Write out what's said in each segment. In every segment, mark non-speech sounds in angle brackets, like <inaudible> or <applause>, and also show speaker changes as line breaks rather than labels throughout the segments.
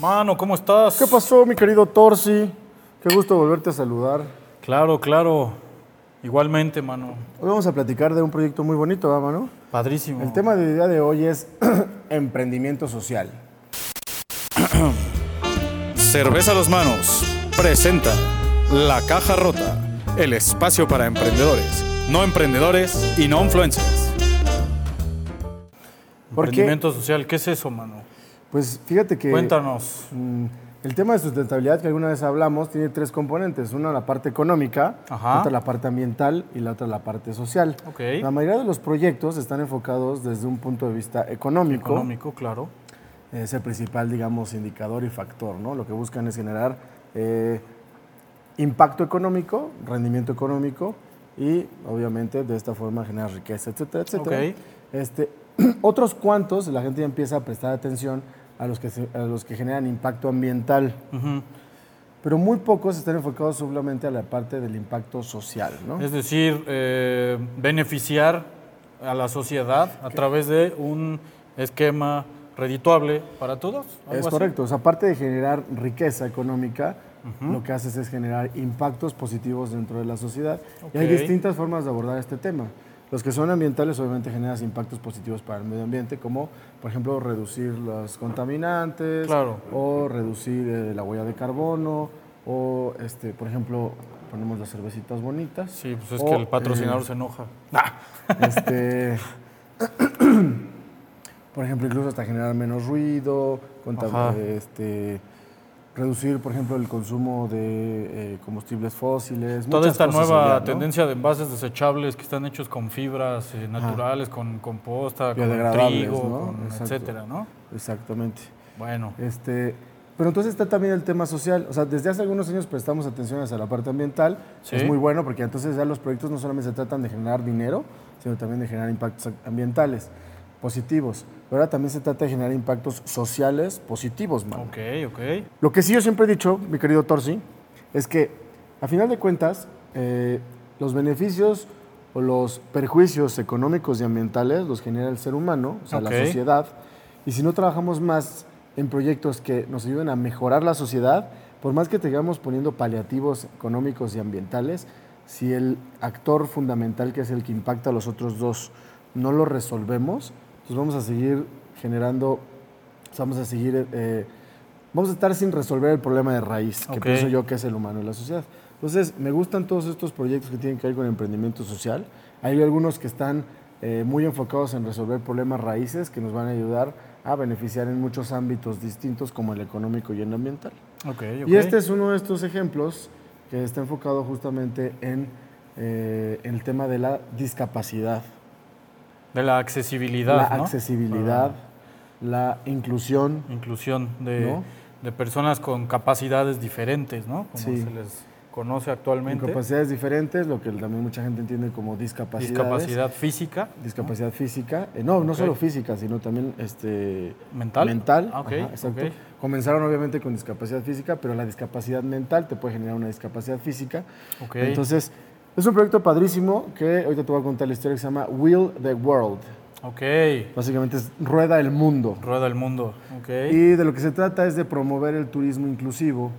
Mano, ¿cómo estás?
¿Qué pasó, mi querido Torsi? Qué gusto volverte a saludar.
Claro, claro. Igualmente, mano.
Hoy vamos a platicar de un proyecto muy bonito, ¿verdad, mano?
Padrísimo.
El tema del día de hoy es <clears throat> emprendimiento social. <clears throat>
Cerveza a los manos presenta La Caja Rota, el espacio para emprendedores, no emprendedores y no influencers.
¿Por qué?
Emprendimiento social, ¿qué es eso, mano?
Pues fíjate que
Cuéntanos.
mm, el tema de sustentabilidad que alguna vez hablamos tiene tres componentes. Una la parte económica,
Ajá.
otra la parte ambiental y la otra la parte social. La mayoría de los proyectos están enfocados desde un punto de vista económico.
Económico, claro.
es el principal, digamos, indicador y factor, ¿no? Lo que buscan es generar eh, impacto económico, rendimiento económico y, obviamente, de esta forma generar riqueza, etcétera, etcétera. Este, <clears throat> otros cuantos, la gente ya empieza a prestar atención a los que, se- a los que generan impacto ambiental, pero muy pocos están enfocados solamente a la parte del impacto social, ¿no?
Es decir, eh, beneficiar a la sociedad a través de un esquema redituable para todos.
Es correcto. O sea, aparte de generar riqueza económica, lo que haces es generar impactos positivos dentro de la sociedad. Y hay distintas formas de abordar este tema. Los que son ambientales, obviamente, generas impactos positivos para el medio ambiente, como, por ejemplo, reducir los contaminantes,
Claro.
o reducir eh, la huella de carbono, o, este, por ejemplo, ponemos las cervecitas bonitas.
Sí, pues es
o,
que el patrocinador
eh,
se enoja. <laughs>
este, <clears throat> por ejemplo, incluso hasta generar menos ruido, este, reducir, por ejemplo, el consumo de eh, combustibles fósiles.
Toda esta nueva tendencia de envases desechables que están hechos con fibras eh, naturales, con composta, con trigo,
¿no?
con etcétera, ¿no?
Exactamente.
Bueno,
Este, pero entonces está también el tema social. O sea, desde hace algunos años prestamos atención hacia la parte ambiental.
Sí.
Es muy bueno porque entonces ya los proyectos no solamente se tratan de generar dinero, sino también de generar impactos ambientales positivos. Pero ahora también se trata de generar impactos sociales positivos, man.
ok, ok.
Lo que sí yo siempre he dicho, mi querido Torsi, es que a final de cuentas, eh, los beneficios o los perjuicios económicos y ambientales los genera el ser humano, o sea, la sociedad. Y si no trabajamos más en proyectos que nos ayuden a mejorar la sociedad, por más que tengamos poniendo paliativos económicos y ambientales, si el actor fundamental, que es el que impacta a los otros dos, no lo resolvemos, pues vamos a seguir generando, vamos a seguir, eh, vamos a estar sin resolver el problema de raíz, que pienso yo que es el humano y la sociedad. Entonces, me gustan todos estos proyectos que tienen que ver con emprendimiento social. Hay algunos que están eh, muy enfocados en resolver problemas raíces que nos van a ayudar a beneficiar en muchos ámbitos distintos como el económico y el ambiental. Y este es uno de estos ejemplos que está enfocado justamente en, eh, en el tema de la discapacidad,
De la accesibilidad,
la
¿no?
accesibilidad,
Para
la inclusión.
inclusión de,
¿No?
de personas con capacidades diferentes, ¿no? Como
Sí.
se les conoce
Con
actualmente.
capacidades diferentes, lo que también mucha gente entiende como discapacidades.
Discapacidad física,
Discapacidad física. Eh, no, no solo física, sino también este,
mental.
mental.
Ah, ok,
Ajá, exacto. Comenzaron obviamente con discapacidad física, pero la discapacidad mental te puede generar una discapacidad física. Entonces, es un proyecto padrísimo que ahorita te voy a contar la historia que se llama Wheel the World.
Ok.
Básicamente es Rueda el Mundo.
Rueda el mundo. Ok.
Y de lo que se trata es de promover el turismo inclusivo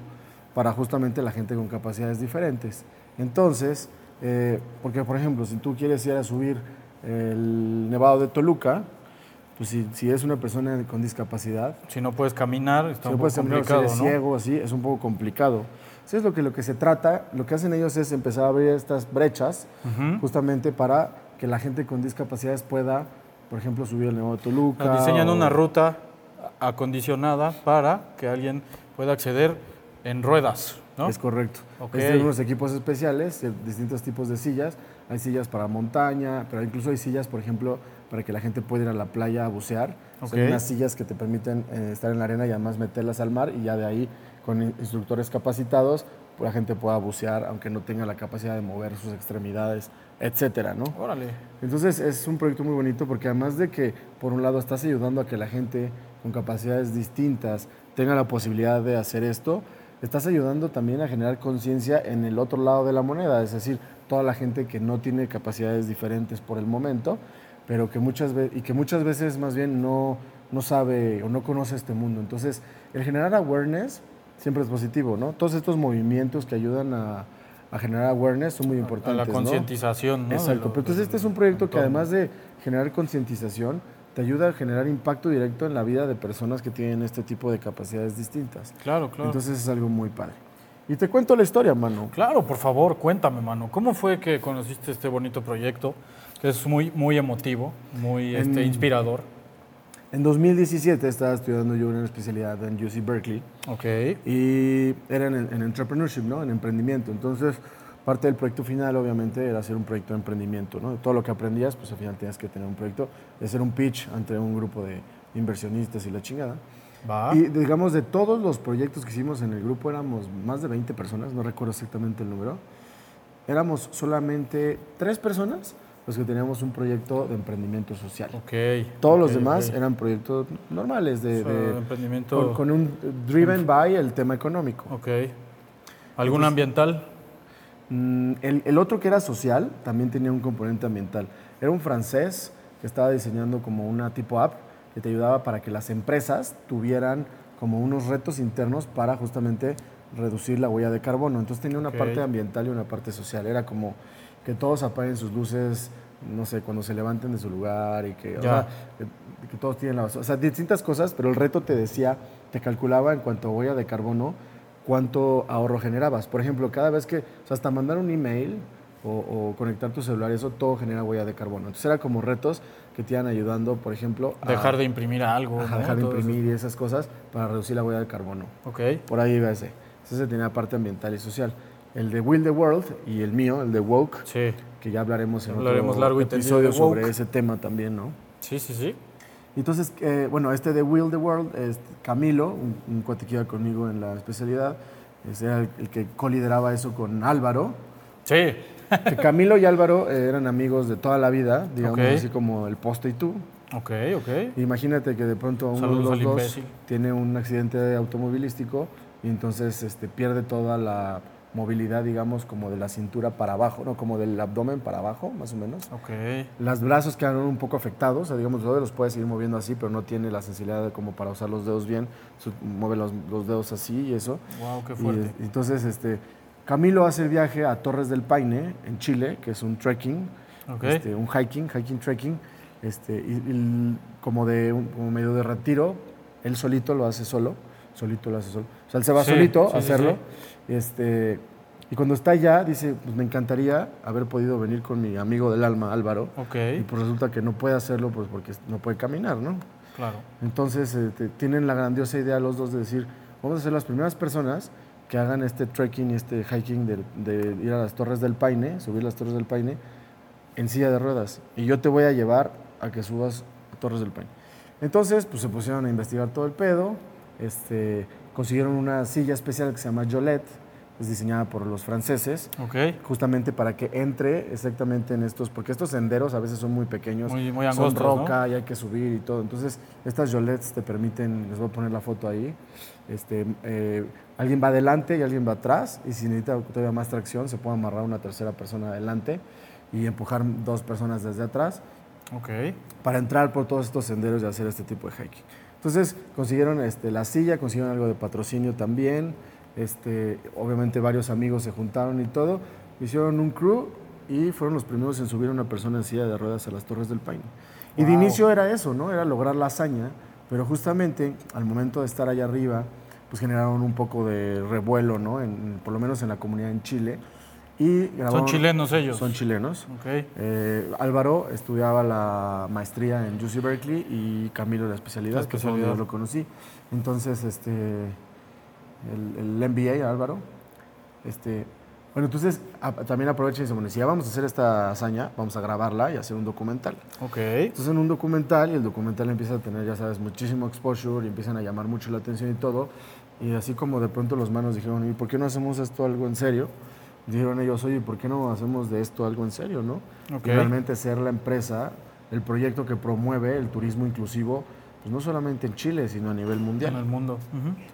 para justamente la gente con capacidades diferentes. Entonces, eh, porque por ejemplo, si tú quieres ir a subir el Nevado de Toluca, pues si, si es una persona con discapacidad,
Si no puedes caminar, está
si
un
no
poco
puedes caminar, si
complicado,
eres
¿no?
ciego, así, es un poco complicado. Entonces, lo que, lo que se trata, lo que hacen ellos es empezar a abrir estas brechas
Ujú.
justamente para que la gente con discapacidades pueda, por ejemplo, subir el de Toluca.
Nos diseñan
o-
una ruta acondicionada para que alguien pueda acceder en ruedas, ¿no?
Es correcto.
Ok.
Es de unos equipos especiales, distintos tipos de sillas. Hay sillas para montaña, pero incluso hay sillas, por ejemplo, para que la gente pueda ir a la playa a bucear. Son
Ok.
unas sillas que te permiten eh, estar en la arena y además meterlas al mar y ya de ahí, con in- instructores capacitados, la gente pueda bucear, aunque no tenga la capacidad de mover sus extremidades, etcétera, ¿no?
Órale.
Entonces es un proyecto muy bonito porque además de que por un lado estás ayudando a que la gente con capacidades distintas tenga la posibilidad de hacer esto, estás ayudando también a generar conciencia en el otro lado de la moneda, es decir, toda la gente que no tiene capacidades diferentes por el momento, pero que muchas veces y que muchas veces más bien no no sabe o no conoce este mundo. Entonces, el generar awareness siempre es positivo, ¿no? Todos estos movimientos que ayudan a, a generar awareness son muy importantes.
A la concientización, ¿no?
Exacto. Pero entonces este es un proyecto que además de generar concientización, te ayuda a generar impacto directo en la vida de personas que tienen este tipo de capacidades distintas.
Claro, claro.
Entonces es algo muy padre. Y te cuento la historia, mano.
Claro, por favor, cuéntame, mano. ¿Cómo fue que conociste este bonito proyecto? Que es muy, muy emotivo, muy este, inspirador.
En 2017 estaba estudiando yo una especialidad en UC Berkeley.
Ok.
Y era en, en entrepreneurship, ¿no? En emprendimiento. Entonces, parte del proyecto final, obviamente, era hacer un proyecto de emprendimiento, ¿no? Todo lo que aprendías, pues al final tenías que tener un proyecto, de hacer un pitch ante un grupo de inversionistas y la chingada.
Va.
Y digamos, de todos los proyectos que hicimos en el grupo, éramos más de 20 personas, no recuerdo exactamente el número. Éramos solamente tres personas los que teníamos un proyecto de emprendimiento social.
Ok.
Todos los demás eran proyectos normales, de, de-
emprendimiento.
con, con un driven by el tema económico.
Ok. ¿Algún ambiental?
Mm, El, el otro que era social también tenía un componente ambiental. Era un francés que estaba diseñando como una tipo app que te ayudaba para que las empresas tuvieran como unos retos internos para justamente reducir la huella de carbono. Entonces tenía una parte ambiental y una parte social. Era como que todos apaguen sus luces, no sé, cuando se levanten de su lugar y que, o
Ya.
sea, que, que todos tienen la basura. O sea, distintas cosas, pero el reto te decía, te calculaba en cuanto a huella de carbono cuánto ahorro generabas. Por ejemplo, cada vez que, o sea, hasta mandar un email o, o conectar tu celular, eso todo genera huella de carbono. Entonces era como retos que te iban ayudando, por ejemplo, a
Dejar de imprimir algo.
ajá,
¿no?
dejar de
Todo eso.
imprimir y esas cosas para reducir la huella de carbono.
Ok.
Por ahí iba ese. Ese tenía parte ambiental y social. El de Will the World y el mío, el de Woke,
Sí.
que ya hablaremos en
Hablaremos
otro
largo
episodio sobre ese tema también, ¿no?
Sí, sí, sí.
Entonces, eh, bueno, este de Will the World, es Camilo, un, un cuate que iba conmigo en la especialidad, era el, el que colideraba eso con Álvaro.
Sí. <laughs>
Que Camilo y Álvaro eh, eran amigos de toda la vida, digamos
Ok.
así como el poste y tú.
Ok, ok.
Imagínate que de pronto uno
Saludos
de los dos
imbécil.
tiene un accidente automovilístico y entonces este, pierde toda la movilidad, digamos, como de la cintura para abajo, no, como del abdomen para abajo, más o menos.
Ok.
Los brazos quedan un poco afectados, o sea, digamos, los dedos los puede seguir moviendo así, pero no tiene la sensibilidad de como para usar los dedos bien, mueve los, los dedos así y eso.
Wow, qué
Y,
fuerte.
eh, entonces, este, Camilo hace el viaje a Torres del Paine, en Chile, que es un trekking, este, un hiking, hiking, trekking, este, y, y como de un como medio de retiro, él solito lo hace solo, solito lo hace solo. O sea, él se va
Sí,
solito
sí,
a
sí,
hacerlo. Este, y cuando está allá, dice, pues me encantaría haber podido venir con mi amigo del alma, Álvaro. Y pues resulta que no puede hacerlo pues porque no puede caminar, ¿no?
Claro.
Entonces eh, te- tienen la grandiosa idea los dos de decir, vamos a ser las primeras personas que hagan este trekking y este hiking de, ir a las Torres del Paine, subir las Torres del Paine, en silla de ruedas. Y yo te voy a llevar a que subas a Torres del Paine. Entonces, pues se pusieron a investigar todo el pedo, este, consiguieron una silla especial que se llama Jolette, es diseñada por los franceses,
Ok.
justamente para que entre exactamente en estos, porque estos senderos a veces son muy pequeños,
Muy- muy
son
angostos, ¿no?
roca y hay que subir y todo. Entonces, estas Jolets te permiten, les voy a poner la foto ahí, este, eh, alguien va adelante y alguien va atrás, y si necesita todavía más tracción, se puede amarrar una tercera persona adelante y empujar dos personas desde atrás
Ok.
para entrar por todos estos senderos y hacer este tipo de hiking. Entonces consiguieron este, la silla, consiguieron algo de patrocinio también, este, obviamente varios amigos se juntaron y todo, hicieron un crew y fueron los primeros en subir a una persona en silla de ruedas a las Torres del Paine. Y de inicio era eso, ¿no? Era lograr la hazaña, pero justamente al momento de estar allá arriba, pues generaron un poco de revuelo, ¿no? En- por lo menos en la comunidad en Chile. Y
Son
grabaron-
chilenos ellos.
Son chilenos.
Ok.
Eh, Álvaro estudiaba la maestría en UC Berkeley y Camilo la especialidad,
La
que fue donde yo
especialidad.
lo conocí. Entonces, este, el, el MBA, Álvaro, este, bueno, entonces a- también aprovecha y dice, bueno, si ya vamos a hacer esta hazaña, vamos a grabarla y hacer un documental.
Ok.
Entonces en un documental y el documental empieza a tener, ya sabes, muchísimo exposure y empiezan a llamar mucho la atención y todo. Y así como de pronto los manos dijeron, ¿y por qué no hacemos esto algo en serio? Dijeron ellos, oye, ¿por qué no hacemos de esto algo en serio, no?
Ok.
Y realmente ser la empresa, el proyecto que promueve el turismo inclusivo, pues no solamente en Chile, sino a nivel mundial
En el mundo.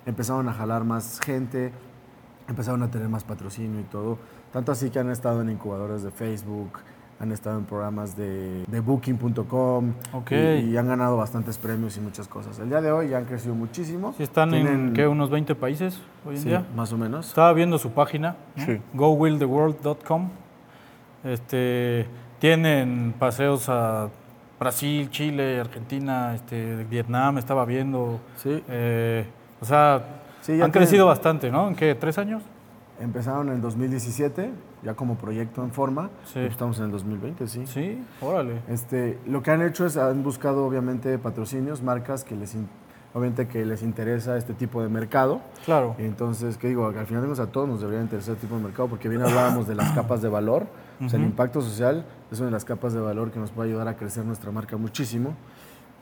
Empezaron a jalar más gente, empezaron a tener más patrocinio y todo. Tanto así que han estado en incubadoras de Facebook, han estado en programas de, de booking.com
Ok.
y, y han ganado bastantes premios y muchas cosas. El día de hoy ya han crecido muchísimo.
Sí, están en ¿qué, unos 20 países hoy en
Sí,
día.
más o menos.
Estaba viendo su página.
Sí.
gowilltheworld.com. Este, tienen paseos a Brasil, Chile, Argentina, este, Vietnam, estaba viendo.
Sí.
Eh, o sea,
Sí,
han crecido bastante, ¿no? ¿En qué? ¿Tres años?
Empezaron en 2017, ya como proyecto en forma.
Sí.
y Estamos en el 2020, sí.
Sí, órale.
Este, lo que han hecho es han buscado obviamente patrocinios, marcas que les obviamente que les interesa este tipo de mercado.
Claro.
Entonces, ¿qué digo? Al final a todos nos debería interesar este tipo de mercado porque bien hablábamos de las <coughs> capas de valor. O sea, el impacto social es una de las capas de valor que nos puede ayudar a crecer nuestra marca muchísimo.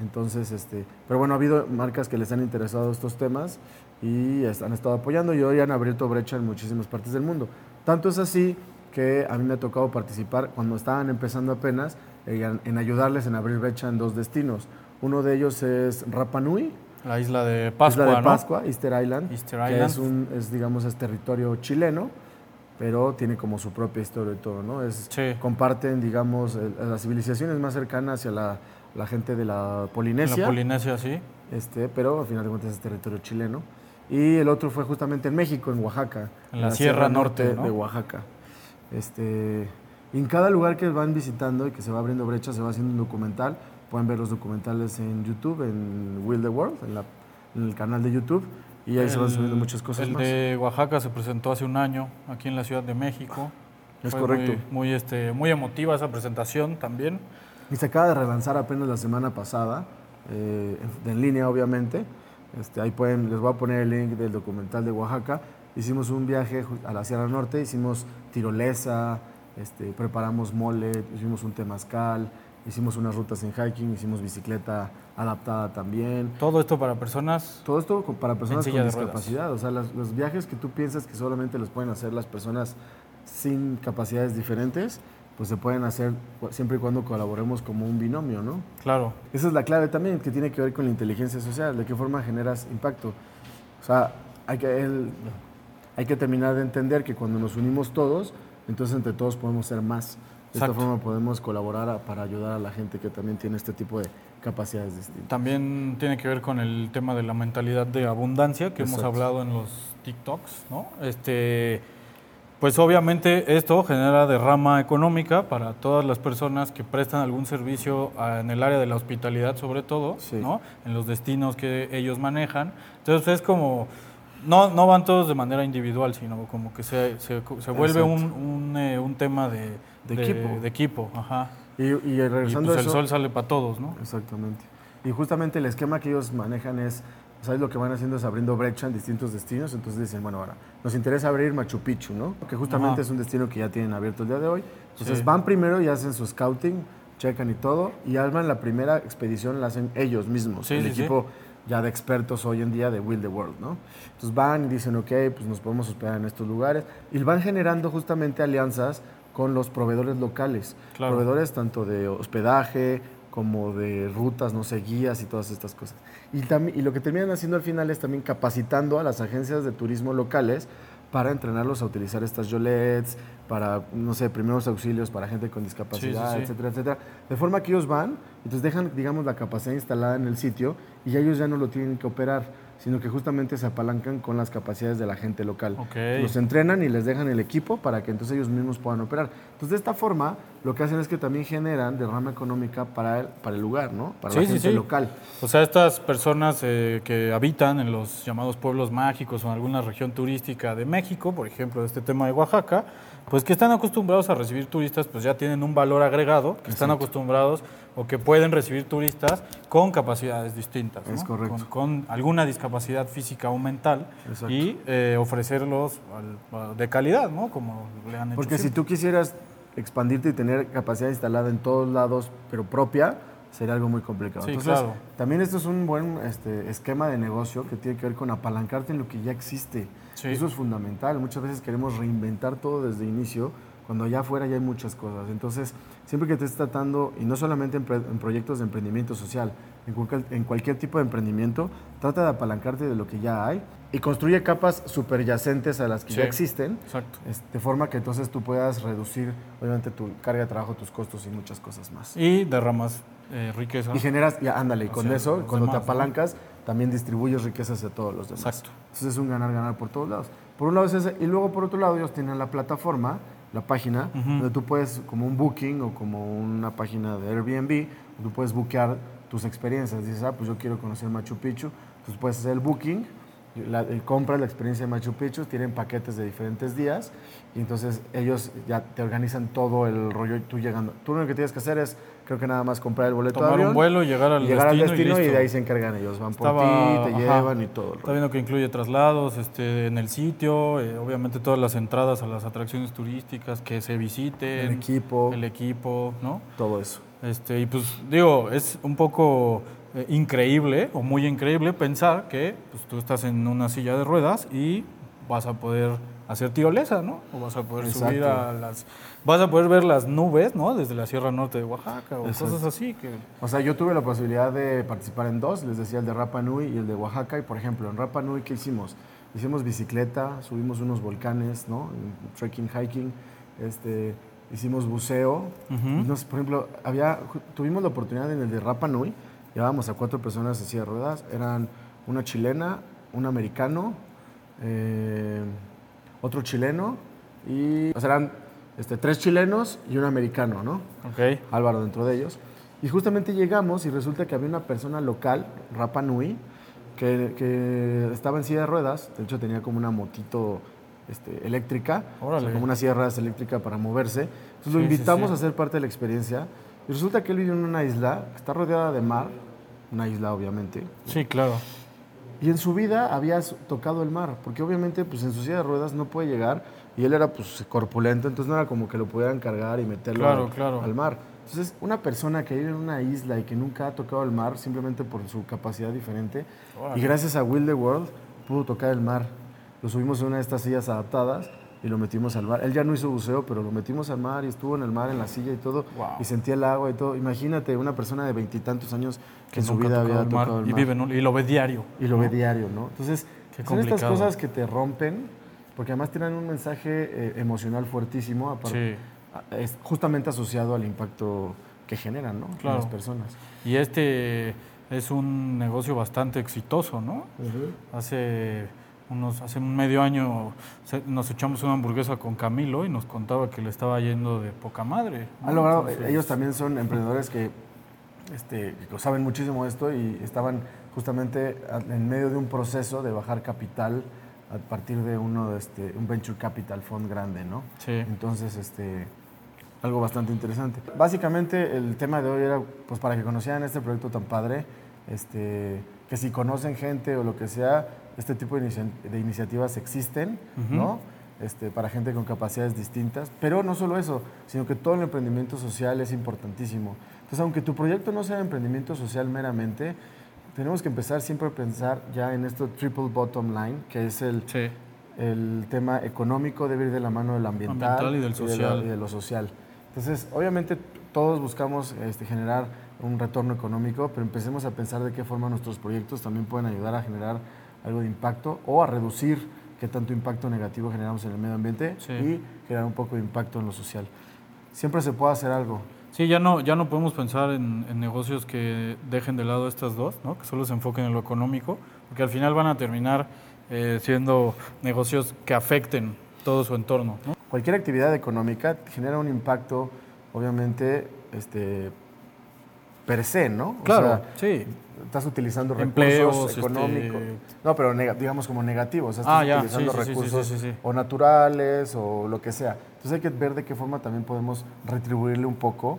Entonces, este, pero bueno, ha habido marcas que les han interesado estos temas y han estado apoyando y hoy han abierto brecha en muchísimas partes del mundo. Tanto es así que a mí me ha tocado participar cuando estaban empezando apenas eh, en, en ayudarles en abrir brecha en dos destinos. Uno de ellos es Rapa Nui,
La isla de Pascua,
isla de
¿no?
Pascua, Easter Island,
Easter
que
Island.
es un, es digamos es territorio chileno, pero tiene como su propia historia y todo, ¿no? Es,
Sí.
Comparten, digamos, el- las civilizaciones más cercanas hacia la, la gente de la Polinesia,
la Polinesia, sí.
este, pero al final de cuentas es territorio chileno. Y el otro fue justamente en México, en Oaxaca,
En la Sierra Norte, ¿no?
de Oaxaca. Este, en cada lugar que van visitando y que se va abriendo brecha, se va haciendo un documental. Pueden ver los documentales en YouTube, en Will the World, en, la- en el canal de YouTube. Y ahí se van
El-
subiendo muchas cosas
El
más.
de Oaxaca se presentó hace un año aquí en la Ciudad de México.
Es
Fue
correcto.
Muy, muy, este, muy emotiva esa presentación también.
Y se acaba de relanzar apenas la semana pasada, eh, en, línea obviamente. Este, ahí pueden, les voy a poner el link del documental de Oaxaca. Hicimos un viaje a la Sierra Norte, hicimos tirolesa, este, preparamos mole, hicimos un temazcal, hicimos unas rutas en hiking, hicimos bicicleta adaptada también.
Todo esto para personas.
Todo esto para personas con discapacidad. O sea, las- los viajes que tú piensas que solamente los pueden hacer las personas sin capacidades diferentes, pues se pueden hacer siempre y cuando colaboremos como un binomio, ¿no?
Claro,
Esa es la clave también, que tiene que ver con la inteligencia social, de qué forma generas impacto. O sea, hay que, el- hay que terminar de entender que cuando nos unimos todos, entonces entre todos podemos ser más. De esta
Exacto.
forma podemos colaborar a- para ayudar a la gente que también tiene este tipo de capacidades distintas.
también tiene que ver con el tema de la mentalidad de abundancia que hemos
Exacto.
hablado en los TikToks, ¿no? Este, pues obviamente esto genera derrama económica para todas las personas que prestan algún servicio en el área de la hospitalidad, sobre todo,
Sí.
¿no? En los destinos que ellos manejan. Entonces es como no, no van todos de manera individual, sino como que se, se, se vuelve un, un, eh, un tema de,
De equipo.
de equipo, ajá.
Y, y
Y
regresando
pues
a
el
eso,
sol sale para todos, ¿no?
Exactamente. Y justamente el esquema que ellos manejan es, ¿sabes? Lo que van haciendo es abriendo brecha en distintos destinos. Entonces dicen, bueno, ahora nos interesa abrir Machu Picchu, ¿no? Que justamente
Ajá.
es un destino que ya tienen abierto el día de hoy. Entonces
Sí.
van primero y hacen su scouting, checan y todo, y arman la primera expedición, la hacen ellos mismos,
Sí,
el
sí.
equipo ya de expertos hoy en día de Will the World, ¿no? Entonces van y dicen, ok, pues nos podemos hospedar en estos lugares, y van generando justamente alianzas con los proveedores locales,
Claro.
proveedores tanto de hospedaje como de rutas, no sé, guías y todas estas cosas. Y, también, y lo que terminan haciendo al final es también capacitando a las agencias de turismo locales para entrenarlos a utilizar estas yolets, para, no sé, primeros auxilios para gente con discapacidad,
Sí, sí, sí.
etcétera, etcétera. De forma que ellos van, entonces dejan, digamos, la capacidad instalada en el sitio y ya ellos ya no lo tienen que operar, sino que justamente se apalancan con las capacidades de la gente local. Los entrenan y les dejan el equipo para que entonces ellos mismos puedan operar. Entonces, de esta forma, lo que hacen es que también generan derrama económica para el, para el lugar, ¿no? Para la
sí,
gente
sí.
local.
O sea, estas personas eh, que habitan en los llamados pueblos mágicos o en alguna región turística de México, por ejemplo, este tema de Oaxaca, pues que están acostumbrados a recibir turistas, pues ya tienen un valor agregado, que están acostumbrados o que pueden recibir turistas con capacidades distintas. ¿no?
Es correcto.
Con, con alguna discapacidad física o mental
Exacto.
y eh, ofrecerlos al- de calidad, ¿no? Como le han hecho
Porque si tú quisieras expandirte y tener capacidad instalada en todos lados, pero propia, sería algo muy complicado.
Sí,
Entonces,
claro.
también esto es un buen este, esquema de negocio que tiene que ver con apalancarte en lo que ya existe.
Sí.
Eso es fundamental. Muchas veces queremos reinventar todo desde inicio, cuando allá afuera ya hay muchas cosas. Entonces, siempre que te estés tratando, y no solamente en, en proyectos de emprendimiento social, en cualquier, en cualquier tipo de emprendimiento, trata de apalancarte de lo que ya hay y construye capas subyacentes a las que
Sí.
ya existen,
Exacto.
es- de forma que entonces tú puedas reducir, obviamente, tu carga de trabajo, tus costos y muchas cosas más.
Y derramas eh, riqueza.
Y generas, ya ándale, y con
Hacia
eso, cuando
demás,
te
¿no?
apalancas, también distribuyes riquezas a todos los demás.
Exacto.
Entonces es un ganar-ganar por todos lados. Por un lado es ese, y luego por otro lado ellos tienen la plataforma, la página, donde tú puedes, como un booking o como una página de Airbnb, tú puedes buquear tus experiencias. Dices, ah, pues yo quiero conocer Machu Picchu, entonces puedes hacer el booking, la, eh, compras la experiencia de Machu Picchu, tienen paquetes de diferentes días, y entonces ellos ya te organizan todo el rollo y tú llegando. Tú lo que tienes que hacer es, creo que nada más comprar el boleto de
Tomar
avión,
un vuelo, llegar al
llegar
destino,
al destino
y,
de ahí se encargan ellos. Van por ti, te
ajá.
llevan y todo
Está viendo que incluye traslados este, en el sitio, eh, obviamente todas las entradas a las atracciones turísticas que se visiten,
El equipo,
el equipo, ¿no?
todo eso.
Este, y pues digo, es un poco eh, increíble o muy increíble pensar que pues, tú estás en una silla de ruedas y vas a poder hacer tirolesa, ¿no? O vas a poder subir
Exacto.
a las... Vas a poder ver las nubes, ¿no? Desde la Sierra Norte de Oaxaca o
Exacto.
cosas así que...
O sea, yo tuve la posibilidad de participar en dos, les decía el de Rapa Nui y el de Oaxaca. Y por ejemplo, en Rapa Nui, ¿qué hicimos? Hicimos bicicleta, subimos unos volcanes, ¿no? Trekking, hiking, este, hicimos buceo.
Ujú.
No sé, por ejemplo, había, tuvimos la oportunidad en el de Rapa Nui, llevábamos a cuatro personas en silla de ruedas, eran una chilena, un americano, eh, otro chileno y, o sea, eran este, tres chilenos y un americano, ¿no?
Ok.
Álvaro dentro de ellos. Y justamente llegamos y resulta que había una persona local, Rapa Nui, que, que estaba en silla de ruedas, de hecho tenía como una motito este, eléctrica, o sea, como una silla de ruedas eléctrica para moverse. Entonces lo
Sí, sí,
invitamos
sí.
a ser parte de la experiencia y resulta que él vive en una isla está rodeada de mar, una isla obviamente,
Sí, claro.
Y en su vida había tocado el mar, porque obviamente pues en su silla de ruedas no puede llegar y él era pues corpulento, entonces no era como que lo pudieran cargar y meterlo
Claro,
al,
claro.
al mar. Entonces una persona que vive en una isla y que nunca ha tocado el mar simplemente por su capacidad diferente y gracias a Will the World pudo tocar el mar. Lo subimos en una de estas sillas adaptadas y lo metimos al mar. Él ya no hizo buceo, pero lo metimos al mar y estuvo en el mar en la silla y todo
Wow.
y sentía el agua y todo. Imagínate una persona de veintitantos años que en su vida había
el mar
tocado el
y
mar
vive en un- y lo ve diario.
y lo
¿no?
ve diario, ¿no? Entonces,
Qué
son estas cosas que te rompen, porque además tienen un mensaje eh, emocional fuertísimo, aparte,
Sí.
a- es justamente asociado al impacto que generan, ¿no? En
Claro.
las personas.
Y este es un negocio bastante exitoso, ¿no? Hace unos, hace un medio año se- nos echamos una hamburguesa con Camilo y nos contaba que le estaba yendo de poca madre. ¿no?
Han logrado,
Entonces,
ellos también son emprendedores que, este, lo saben muchísimo de esto y estaban justamente en medio de un proceso de bajar capital a partir de uno, este, un venture capital fund grande, ¿no?
Sí.
Entonces, este, algo bastante interesante. Básicamente el tema de hoy era pues para que conocieran este proyecto tan padre, este, que si conocen gente o lo que sea, este tipo de, inicia- de iniciativas existen,
Ujú.
¿no? Este, para gente con capacidades distintas, pero no solo eso, sino que todo el emprendimiento social es importantísimo. Entonces, aunque tu proyecto no sea emprendimiento social meramente, tenemos que empezar siempre a pensar ya en esto triple bottom line, que es el,
Sí.
el tema económico debe ir de la mano del ambiental,
Ambiental y del
de
social.
lo- y de lo social. Entonces, obviamente todos buscamos este, generar un retorno económico, pero empecemos a pensar de qué forma nuestros proyectos también pueden ayudar a generar algo de impacto o a reducir qué tanto impacto negativo generamos en el medio ambiente
Sí.
y generar un poco de impacto en lo social. Siempre se puede hacer algo.
Sí, ya no, ya no podemos pensar en, en negocios que dejen de lado estas dos, ¿no? que solo se enfoquen en lo económico, porque al final van a terminar eh, siendo negocios que afecten todo su entorno. ¿no?
Cualquier actividad económica genera un impacto, obviamente, este, per se, ¿no? O sea,
sí.
Estás utilizando recursos
Empleos,
económicos.
este-
No, pero digamos como negativos. O sea,
Ah,
estás
ya,
utilizando
sí, sí, sí, sí,
recursos
sí, sí,
o naturales o lo que sea. Entonces hay que ver de qué forma también podemos retribuirle un poco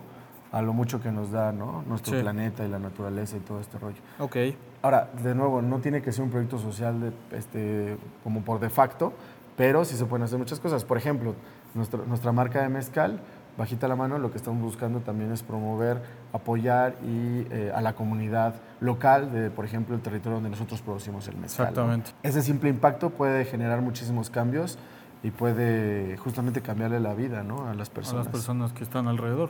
a lo mucho que nos da ¿no? nuestro planeta y la naturaleza y todo este rollo.
Ok.
Ahora, de nuevo, no tiene que ser un proyecto social de, este, como por de facto, pero sí se pueden hacer muchas cosas. Por ejemplo, nuestro- nuestra marca de mezcal, bajita la mano, lo que estamos buscando también es promover, apoyar y, eh, a la comunidad local de, por ejemplo, el territorio donde nosotros producimos el mezcal. ¿no?
Exactamente.
Ese simple impacto puede generar muchísimos cambios y puede justamente cambiarle la vida ¿no? a las
A
personas.
las personas que están alrededor.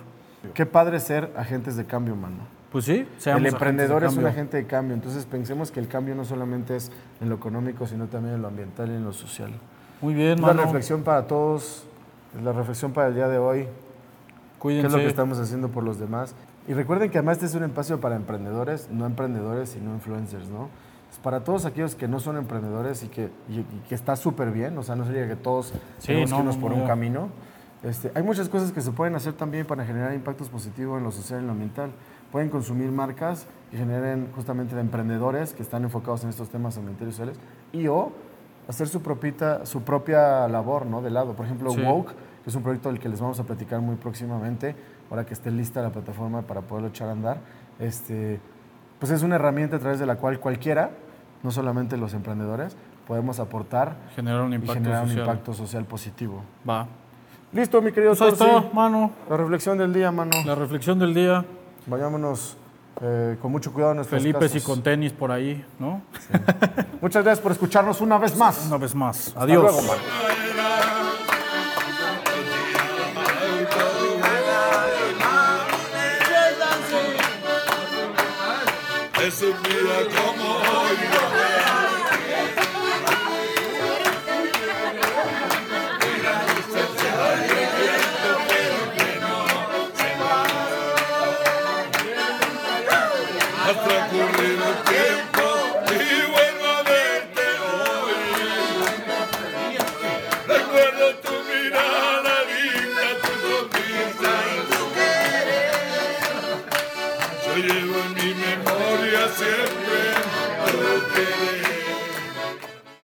Qué padre ser agentes de cambio humano.
Pues sí, seamos
el emprendedor es un agente de cambio, entonces pensemos que el cambio no solamente es en lo económico, sino también en lo ambiental y en lo social.
Muy bien,
la
mano.
reflexión para todos, la reflexión para el día de hoy, qué
Cuídense.
es lo que estamos haciendo por los demás. Y recuerden que además este es un espacio para emprendedores, no emprendedores, sino influencers, ¿no? Es para todos aquellos que no son emprendedores y que, y- y que está súper bien, o sea, no sería que todos
Sí,
tenemos que
no,
irnos
no,
por
no.
un camino. Este, hay muchas cosas que se pueden hacer también para generar impactos positivos en lo social y en lo ambiental. Pueden consumir marcas que generen justamente de emprendedores que están enfocados en estos temas ambientales y sociales y o hacer su, propita, su propia labor ¿no? de lado. Por ejemplo,
Sí.
Woke, que es un proyecto del que les vamos a platicar muy próximamente, ahora que esté lista la plataforma para poderlo echar a andar. Este, pues es una herramienta a través de la cual cualquiera, no solamente los emprendedores, podemos aportar
Generar un
y
impacto
generar
social.
un impacto social positivo.
Va.
Listo, mi querido
Pues
Torsi.
mano.
La reflexión del día, mano.
La reflexión del día.
Vayámonos eh, con mucho cuidado en nuestros
Felipe y con tenis por ahí, ¿no?
Muchas gracias por escucharnos una vez más.
Una vez más.
Hasta
Adiós.
luego, mano.
Es un día como